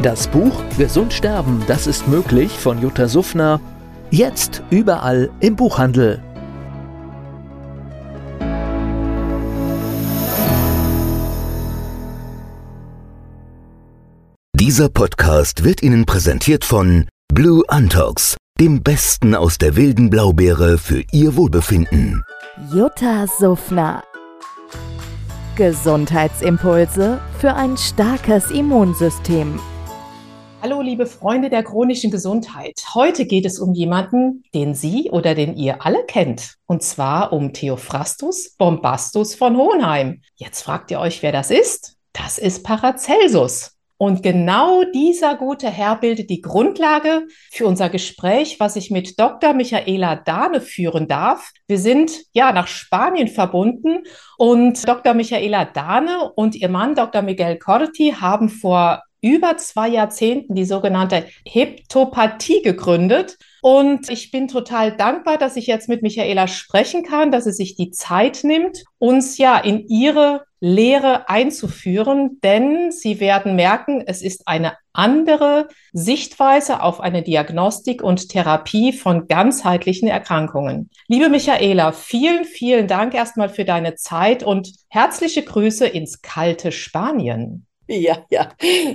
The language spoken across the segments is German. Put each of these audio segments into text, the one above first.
Das Buch Gesund sterben, das ist möglich von Jutta Suffner. Jetzt überall im Buchhandel. Dieser Podcast wird Ihnen präsentiert von Blue Antox, dem Besten aus der wilden Blaubeere für Ihr Wohlbefinden. Jutta Suffner. Gesundheitsimpulse für ein starkes Immunsystem. Hallo, liebe Freunde der chronischen Gesundheit. Heute geht es um jemanden, den Sie oder den ihr alle kennt. Und zwar um Theophrastus Bombastus von Hohenheim. Jetzt fragt ihr euch, wer das ist? Das ist Paracelsus. Und genau dieser gute Herr bildet die Grundlage für unser Gespräch, was ich mit Dr. Michaela Dahne führen darf. Wir sind ja nach Spanien verbunden und Dr. Michaela Dahne und ihr Mann Dr. Miguel Corti haben vor über zwei Jahrzehnten die sogenannte Heptopathie gegründet. Und ich bin total dankbar, dass ich jetzt mit Michaela sprechen kann, dass sie sich die Zeit nimmt, uns ja in ihre Lehre einzuführen, denn Sie werden merken, es ist eine andere Sichtweise auf eine Diagnostik und Therapie von ganzheitlichen Erkrankungen. Liebe Michaela, vielen, vielen Dank erstmal für deine Zeit und herzliche Grüße ins kalte Spanien. Ja, ja,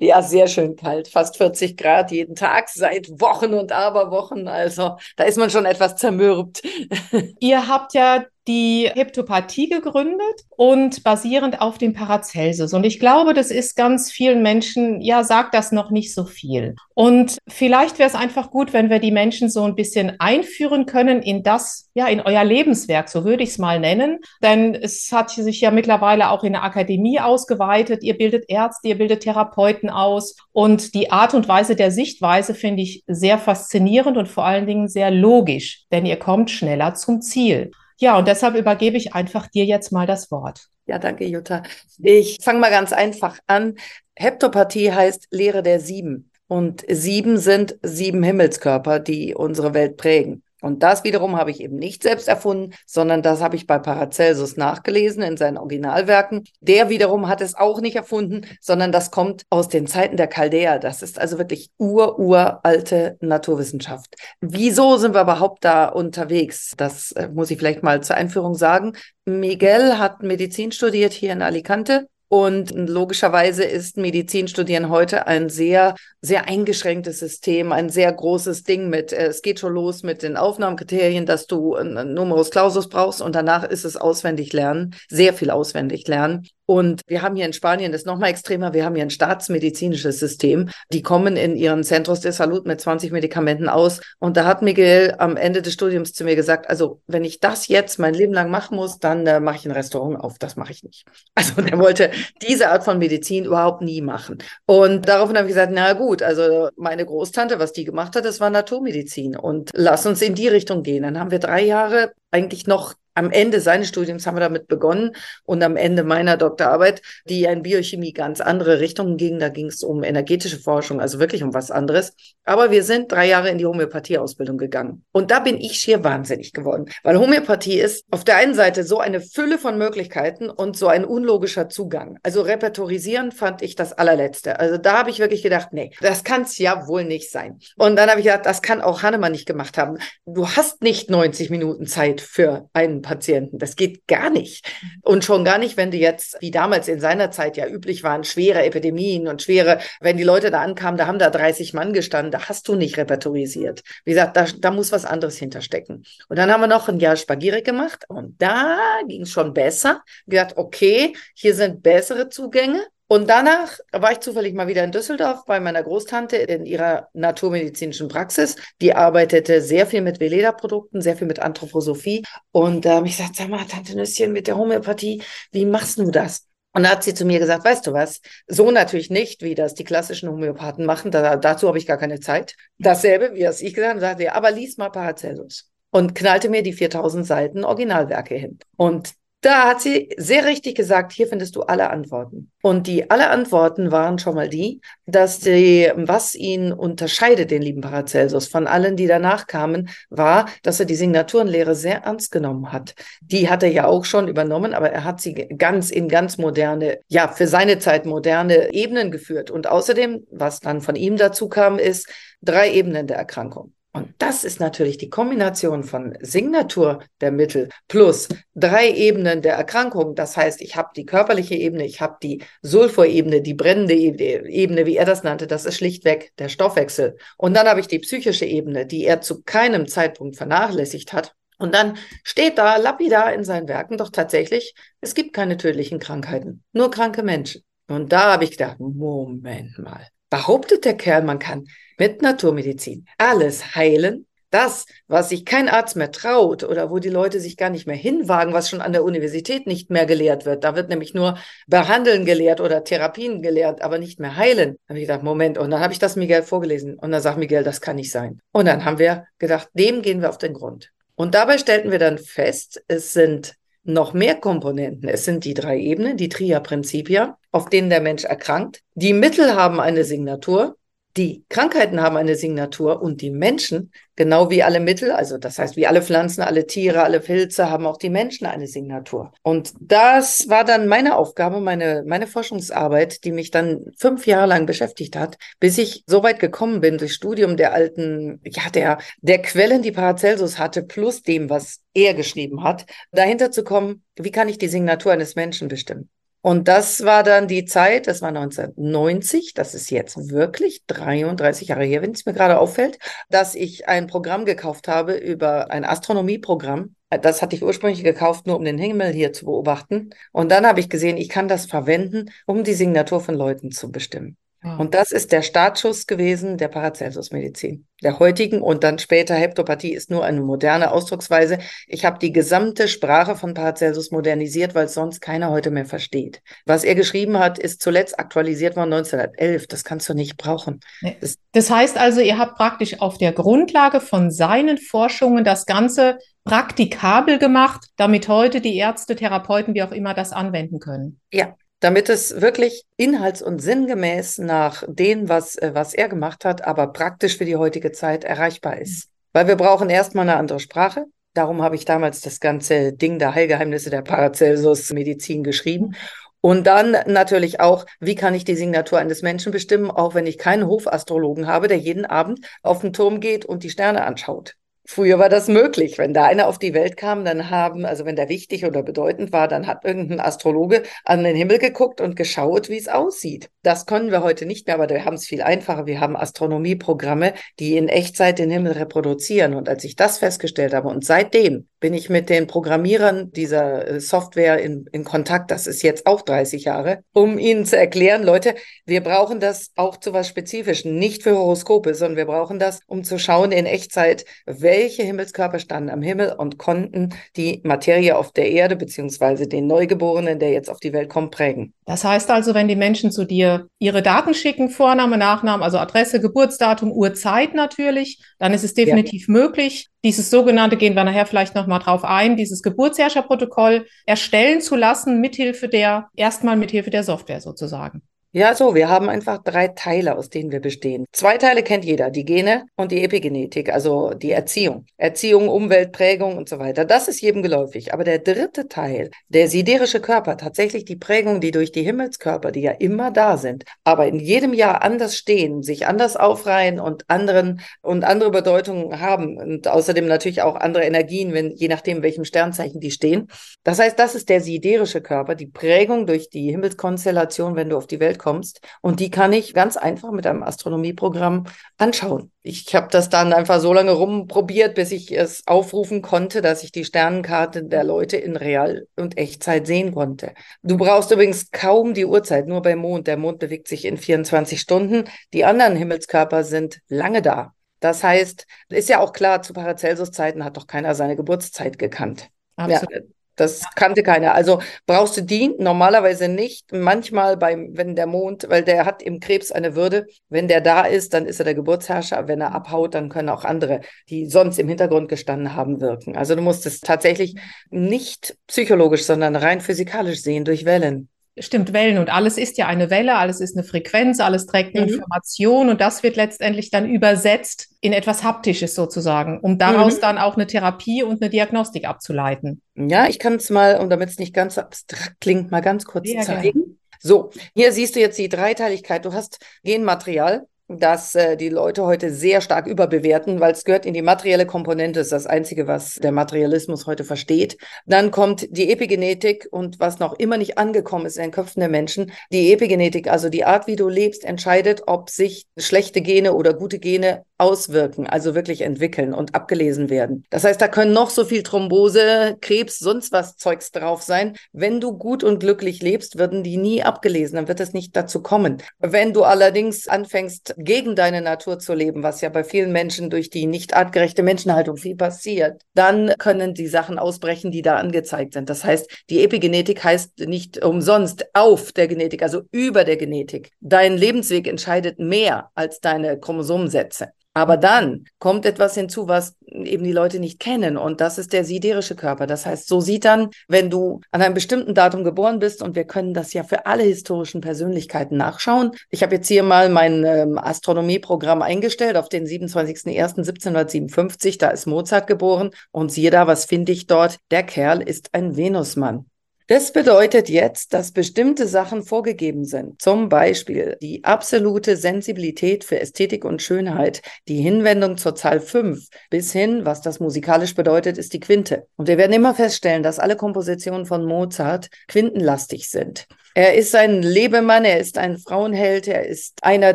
ja, sehr schön kalt. Fast 40 Grad jeden Tag seit Wochen und Aberwochen. Also da ist man schon etwas zermürbt. Ihr habt ja die Heptopathie gegründet und basierend auf dem Paracelsus. Und ich glaube, das ist ganz vielen Menschen, ja, sagt das noch nicht so viel. Und vielleicht wäre es einfach gut, wenn wir die Menschen so ein bisschen einführen können in das, ja, in euer Lebenswerk, so würde ich es mal nennen. Denn es hat sich ja mittlerweile auch in der Akademie ausgeweitet. Ihr bildet Ärzte, ihr bildet Therapeuten aus. Und die Art und Weise der Sichtweise finde ich sehr faszinierend und vor allen Dingen sehr logisch, denn ihr kommt schneller zum Ziel. Ja, und deshalb übergebe ich einfach dir jetzt mal das Wort. Ja, danke, Jutta. Ich fange mal ganz einfach an. Heptopathie heißt Lehre der Sieben. Und sieben sind sieben Himmelskörper, die unsere Welt prägen. Und das wiederum habe ich eben nicht selbst erfunden, sondern das habe ich bei Paracelsus nachgelesen in seinen Originalwerken. Der wiederum hat es auch nicht erfunden, sondern das kommt aus den Zeiten der Chaldäer. Das ist also wirklich ur-uralte Naturwissenschaft. Wieso sind wir überhaupt da unterwegs? Das äh, muss ich vielleicht mal zur Einführung sagen. Miguel hat Medizin studiert hier in Alicante und logischerweise ist Medizinstudieren heute ein sehr, sehr eingeschränktes System, ein sehr großes Ding mit, äh, es geht schon los mit den Aufnahmekriterien, dass du einen Numerus Clausus brauchst und danach ist es auswendig lernen, sehr viel auswendig lernen. Und wir haben hier in Spanien das nochmal extremer. Wir haben hier ein staatsmedizinisches System. Die kommen in ihren Centros de Salud mit 20 Medikamenten aus. Und da hat Miguel am Ende des Studiums zu mir gesagt, also wenn ich das jetzt mein Leben lang machen muss, dann äh, mache ich ein Restaurant auf. Das mache ich nicht. Also der wollte diese Art von Medizin überhaupt nie machen. Und daraufhin habe ich gesagt, na gut, also meine Großtante, was die gemacht hat, das war Naturmedizin. Und lass uns in die Richtung gehen. Dann haben wir drei Jahre eigentlich noch am Ende seines Studiums haben wir damit begonnen und am Ende meiner Doktorarbeit, die in Biochemie ganz andere Richtungen ging. Da ging es um energetische Forschung, also wirklich um was anderes. Aber wir sind drei Jahre in die Homöopathie-Ausbildung gegangen. Und da bin ich schier wahnsinnig geworden, weil Homöopathie ist auf der einen Seite so eine Fülle von Möglichkeiten und so ein unlogischer Zugang. Also repertorisieren fand ich das allerletzte. Also da habe ich wirklich gedacht, nee, das kann es ja wohl nicht sein. Und dann habe ich gedacht, das kann auch Hannemann nicht gemacht haben. Du hast nicht 90 Minuten Zeit für einen Patienten. Das geht gar nicht. Und schon gar nicht, wenn du jetzt, wie damals in seiner Zeit ja üblich waren, schwere Epidemien und schwere, wenn die Leute da ankamen, da haben da 30 Mann gestanden, da hast du nicht repertorisiert. Wie gesagt, da, da muss was anderes hinterstecken. Und dann haben wir noch ein Jahr Spagierig gemacht und da ging es schon besser. Gesagt, okay, hier sind bessere Zugänge. Und danach war ich zufällig mal wieder in Düsseldorf bei meiner Großtante in ihrer naturmedizinischen Praxis. Die arbeitete sehr viel mit Veleda-Produkten, sehr viel mit Anthroposophie. Und ähm, ich gesagt, sag mal, Tante Nüsschen, mit der Homöopathie, wie machst du das? Und da hat sie zu mir gesagt, weißt du was, so natürlich nicht, wie das die klassischen Homöopathen machen, da, dazu habe ich gar keine Zeit. Dasselbe, wie das ich gesagt habe, sagte, aber lies mal Paracelsus. Und knallte mir die 4000 Seiten Originalwerke hin. Und da hat sie sehr richtig gesagt, hier findest du alle Antworten. Und die alle Antworten waren schon mal die, dass die, was ihn unterscheidet, den lieben Paracelsus, von allen, die danach kamen, war, dass er die Signaturenlehre sehr ernst genommen hat. Die hat er ja auch schon übernommen, aber er hat sie ganz in ganz moderne, ja, für seine Zeit moderne Ebenen geführt. Und außerdem, was dann von ihm dazu kam, ist drei Ebenen der Erkrankung. Und das ist natürlich die Kombination von Signatur der Mittel plus drei Ebenen der Erkrankung. Das heißt, ich habe die körperliche Ebene, ich habe die Sulfurebene, die brennende Ebene, wie er das nannte, das ist schlichtweg der Stoffwechsel. Und dann habe ich die psychische Ebene, die er zu keinem Zeitpunkt vernachlässigt hat. Und dann steht da lapidar in seinen Werken doch tatsächlich, es gibt keine tödlichen Krankheiten, nur kranke Menschen. Und da habe ich gedacht, Moment mal, behauptet der Kerl, man kann mit Naturmedizin alles heilen. Das, was sich kein Arzt mehr traut oder wo die Leute sich gar nicht mehr hinwagen, was schon an der Universität nicht mehr gelehrt wird. Da wird nämlich nur behandeln gelehrt oder Therapien gelehrt, aber nicht mehr heilen. Da habe ich gedacht, Moment. Und dann habe ich das Miguel vorgelesen. Und dann sagt Miguel, das kann nicht sein. Und dann haben wir gedacht, dem gehen wir auf den Grund. Und dabei stellten wir dann fest, es sind noch mehr Komponenten. Es sind die drei Ebenen, die Tria Principia, auf denen der Mensch erkrankt. Die Mittel haben eine Signatur. Die Krankheiten haben eine Signatur und die Menschen, genau wie alle Mittel, also das heißt, wie alle Pflanzen, alle Tiere, alle Pilze, haben auch die Menschen eine Signatur. Und das war dann meine Aufgabe, meine, meine Forschungsarbeit, die mich dann fünf Jahre lang beschäftigt hat, bis ich so weit gekommen bin durch Studium der alten, ja, der, der Quellen, die Paracelsus hatte, plus dem, was er geschrieben hat, dahinter zu kommen, wie kann ich die Signatur eines Menschen bestimmen? Und das war dann die Zeit, das war 1990, das ist jetzt wirklich 33 Jahre her, wenn es mir gerade auffällt, dass ich ein Programm gekauft habe über ein Astronomieprogramm. Das hatte ich ursprünglich gekauft, nur um den Himmel hier zu beobachten. Und dann habe ich gesehen, ich kann das verwenden, um die Signatur von Leuten zu bestimmen. Und das ist der Startschuss gewesen der Paracelsus-Medizin, der heutigen und dann später Heptopathie ist nur eine moderne Ausdrucksweise. Ich habe die gesamte Sprache von Paracelsus modernisiert, weil es sonst keiner heute mehr versteht. Was er geschrieben hat, ist zuletzt aktualisiert worden 1911. Das kannst du nicht brauchen. Nee. Das, das heißt also, ihr habt praktisch auf der Grundlage von seinen Forschungen das Ganze praktikabel gemacht, damit heute die Ärzte, Therapeuten, wie auch immer, das anwenden können. Ja, damit es wirklich inhalts- und sinngemäß nach dem, was, äh, was er gemacht hat, aber praktisch für die heutige Zeit erreichbar ist. Weil wir brauchen erstmal eine andere Sprache. Darum habe ich damals das ganze Ding der Heilgeheimnisse der Paracelsus-Medizin geschrieben. Und dann natürlich auch, wie kann ich die Signatur eines Menschen bestimmen, auch wenn ich keinen Hofastrologen habe, der jeden Abend auf den Turm geht und die Sterne anschaut. Früher war das möglich. Wenn da einer auf die Welt kam, dann haben, also wenn der wichtig oder bedeutend war, dann hat irgendein Astrologe an den Himmel geguckt und geschaut, wie es aussieht. Das können wir heute nicht mehr, aber wir haben es viel einfacher. Wir haben Astronomieprogramme, die in Echtzeit den Himmel reproduzieren. Und als ich das festgestellt habe und seitdem bin ich mit den Programmierern dieser äh, Software in, in Kontakt, das ist jetzt auch 30 Jahre, um ihnen zu erklären, Leute, wir brauchen das auch zu was Spezifischen, nicht für Horoskope, sondern wir brauchen das, um zu schauen in Echtzeit, welche welche Himmelskörper standen am Himmel und konnten die Materie auf der Erde beziehungsweise den Neugeborenen, der jetzt auf die Welt kommt, prägen. Das heißt also, wenn die Menschen zu dir ihre Daten schicken, Vorname, Nachname, also Adresse, Geburtsdatum, Uhrzeit natürlich, dann ist es definitiv ja. möglich, dieses sogenannte, gehen wir nachher vielleicht nochmal drauf ein, dieses Geburtsherrscherprotokoll erstellen zu lassen, mithilfe der, erstmal mithilfe der Software sozusagen. Ja, so, wir haben einfach drei Teile, aus denen wir bestehen. Zwei Teile kennt jeder, die Gene und die Epigenetik, also die Erziehung. Erziehung, Umwelt, Prägung und so weiter. Das ist jedem geläufig. Aber der dritte Teil, der siderische Körper, tatsächlich die Prägung, die durch die Himmelskörper, die ja immer da sind, aber in jedem Jahr anders stehen, sich anders aufreihen und anderen und andere Bedeutungen haben und außerdem natürlich auch andere Energien, wenn, je nachdem, welchem Sternzeichen die stehen. Das heißt, das ist der siderische Körper, die Prägung durch die Himmelskonstellation, wenn du auf die Welt kommst. Und die kann ich ganz einfach mit einem Astronomieprogramm anschauen. Ich habe das dann einfach so lange rumprobiert, bis ich es aufrufen konnte, dass ich die Sternenkarte der Leute in Real- und Echtzeit sehen konnte. Du brauchst übrigens kaum die Uhrzeit, nur beim Mond. Der Mond bewegt sich in 24 Stunden. Die anderen Himmelskörper sind lange da. Das heißt, ist ja auch klar, zu Paracelsus Zeiten hat doch keiner seine Geburtszeit gekannt. Absolut. Ja, Das kannte keiner. Also brauchst du die normalerweise nicht. Manchmal beim, wenn der Mond, weil der hat im Krebs eine Würde. Wenn der da ist, dann ist er der Geburtsherrscher. Wenn er abhaut, dann können auch andere, die sonst im Hintergrund gestanden haben, wirken. Also du musst es tatsächlich nicht psychologisch, sondern rein physikalisch sehen durch Wellen. Stimmt, Wellen und alles ist ja eine Welle, alles ist eine Frequenz, alles trägt eine mhm. Information und das wird letztendlich dann übersetzt in etwas Haptisches sozusagen, um daraus mhm. dann auch eine Therapie und eine Diagnostik abzuleiten. Ja, ich kann es mal, und damit es nicht ganz abstrakt klingt, mal ganz kurz Sehr zeigen. Gerne. So, hier siehst du jetzt die Dreiteiligkeit. Du hast Genmaterial, dass äh, die Leute heute sehr stark überbewerten, weil es gehört in die materielle Komponente, ist das Einzige, was der Materialismus heute versteht. Dann kommt die Epigenetik und was noch immer nicht angekommen ist in den Köpfen der Menschen, die Epigenetik, also die Art, wie du lebst, entscheidet, ob sich schlechte Gene oder gute Gene auswirken, also wirklich entwickeln und abgelesen werden. Das heißt, da können noch so viel Thrombose, Krebs, sonst was Zeugs drauf sein. Wenn du gut und glücklich lebst, würden die nie abgelesen, dann wird es nicht dazu kommen. Wenn du allerdings anfängst, gegen deine Natur zu leben, was ja bei vielen Menschen durch die nicht artgerechte Menschenhaltung viel passiert, dann können die Sachen ausbrechen, die da angezeigt sind. Das heißt, die Epigenetik heißt nicht umsonst auf der Genetik, also über der Genetik. Dein Lebensweg entscheidet mehr als deine Chromosomensätze. Aber dann kommt etwas hinzu, was eben die Leute nicht kennen. Und das ist der siderische Körper. Das heißt, so sieht dann, wenn du an einem bestimmten Datum geboren bist, und wir können das ja für alle historischen Persönlichkeiten nachschauen. Ich habe jetzt hier mal mein ähm, Astronomieprogramm eingestellt auf den 27.01.1757. Da ist Mozart geboren. Und siehe da, was finde ich dort? Der Kerl ist ein Venusmann. Das bedeutet jetzt, dass bestimmte Sachen vorgegeben sind. Zum Beispiel die absolute Sensibilität für Ästhetik und Schönheit, die Hinwendung zur Zahl 5 bis hin, was das musikalisch bedeutet, ist die Quinte. Und wir werden immer feststellen, dass alle Kompositionen von Mozart quintenlastig sind. Er ist ein Lebemann, er ist ein Frauenheld, er ist einer,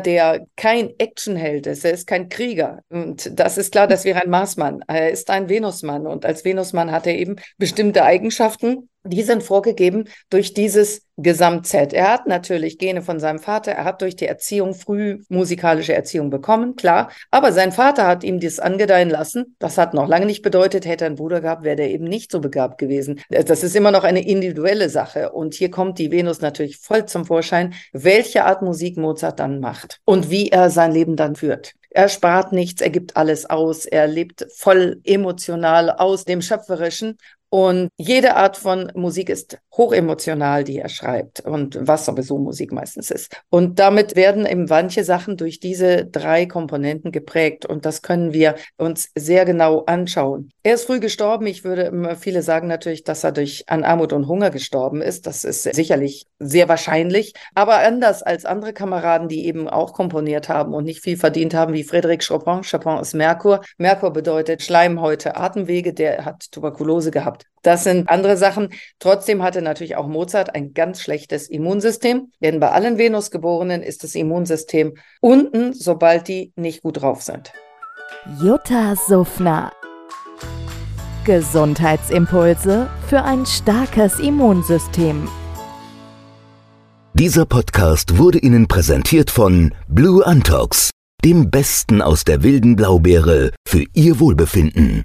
der kein Actionheld ist, er ist kein Krieger. Und das ist klar, das wäre ein Marsmann. Er ist ein Venusmann und als Venusmann hat er eben bestimmte Eigenschaften, die sind vorgegeben durch dieses Gesamtset. Er hat natürlich Gene von seinem Vater, er hat durch die Erziehung früh musikalische Erziehung bekommen, klar. Aber sein Vater hat ihm das angedeihen lassen. Das hat noch lange nicht bedeutet, hätte er einen Bruder gehabt, wäre der eben nicht so begabt gewesen. Das ist immer noch eine individuelle Sache. Und hier kommt die Venus natürlich voll zum Vorschein, welche Art Musik Mozart dann macht und wie er sein Leben dann führt. Er spart nichts, er gibt alles aus, er lebt voll emotional aus dem Schöpferischen und jede Art von Musik ist hochemotional, die er schreibt und was sowieso Musik meistens ist. Und damit werden eben manche Sachen durch diese drei Komponenten geprägt und das können wir uns sehr genau anschauen. Er ist früh gestorben. Ich würde viele sagen natürlich, dass er durch an Armut und Hunger gestorben ist. Das ist sicherlich sehr wahrscheinlich. Aber anders als andere Kameraden, die eben auch komponiert haben und nicht viel verdient haben, wie Frédéric Chopin. Chopin ist Merkur. Merkur bedeutet Schleimhäute, Atemwege. Der hat Tuberkulose gehabt. Das sind andere Sachen. Trotzdem hatte natürlich auch Mozart ein ganz schlechtes Immunsystem, denn bei allen Venusgeborenen ist das Immunsystem unten, sobald die nicht gut drauf sind. Jutta Suffner. Gesundheitsimpulse für ein starkes Immunsystem. Dieser Podcast wurde Ihnen präsentiert von Blue Antox, dem Besten aus der wilden Blaubeere für Ihr Wohlbefinden.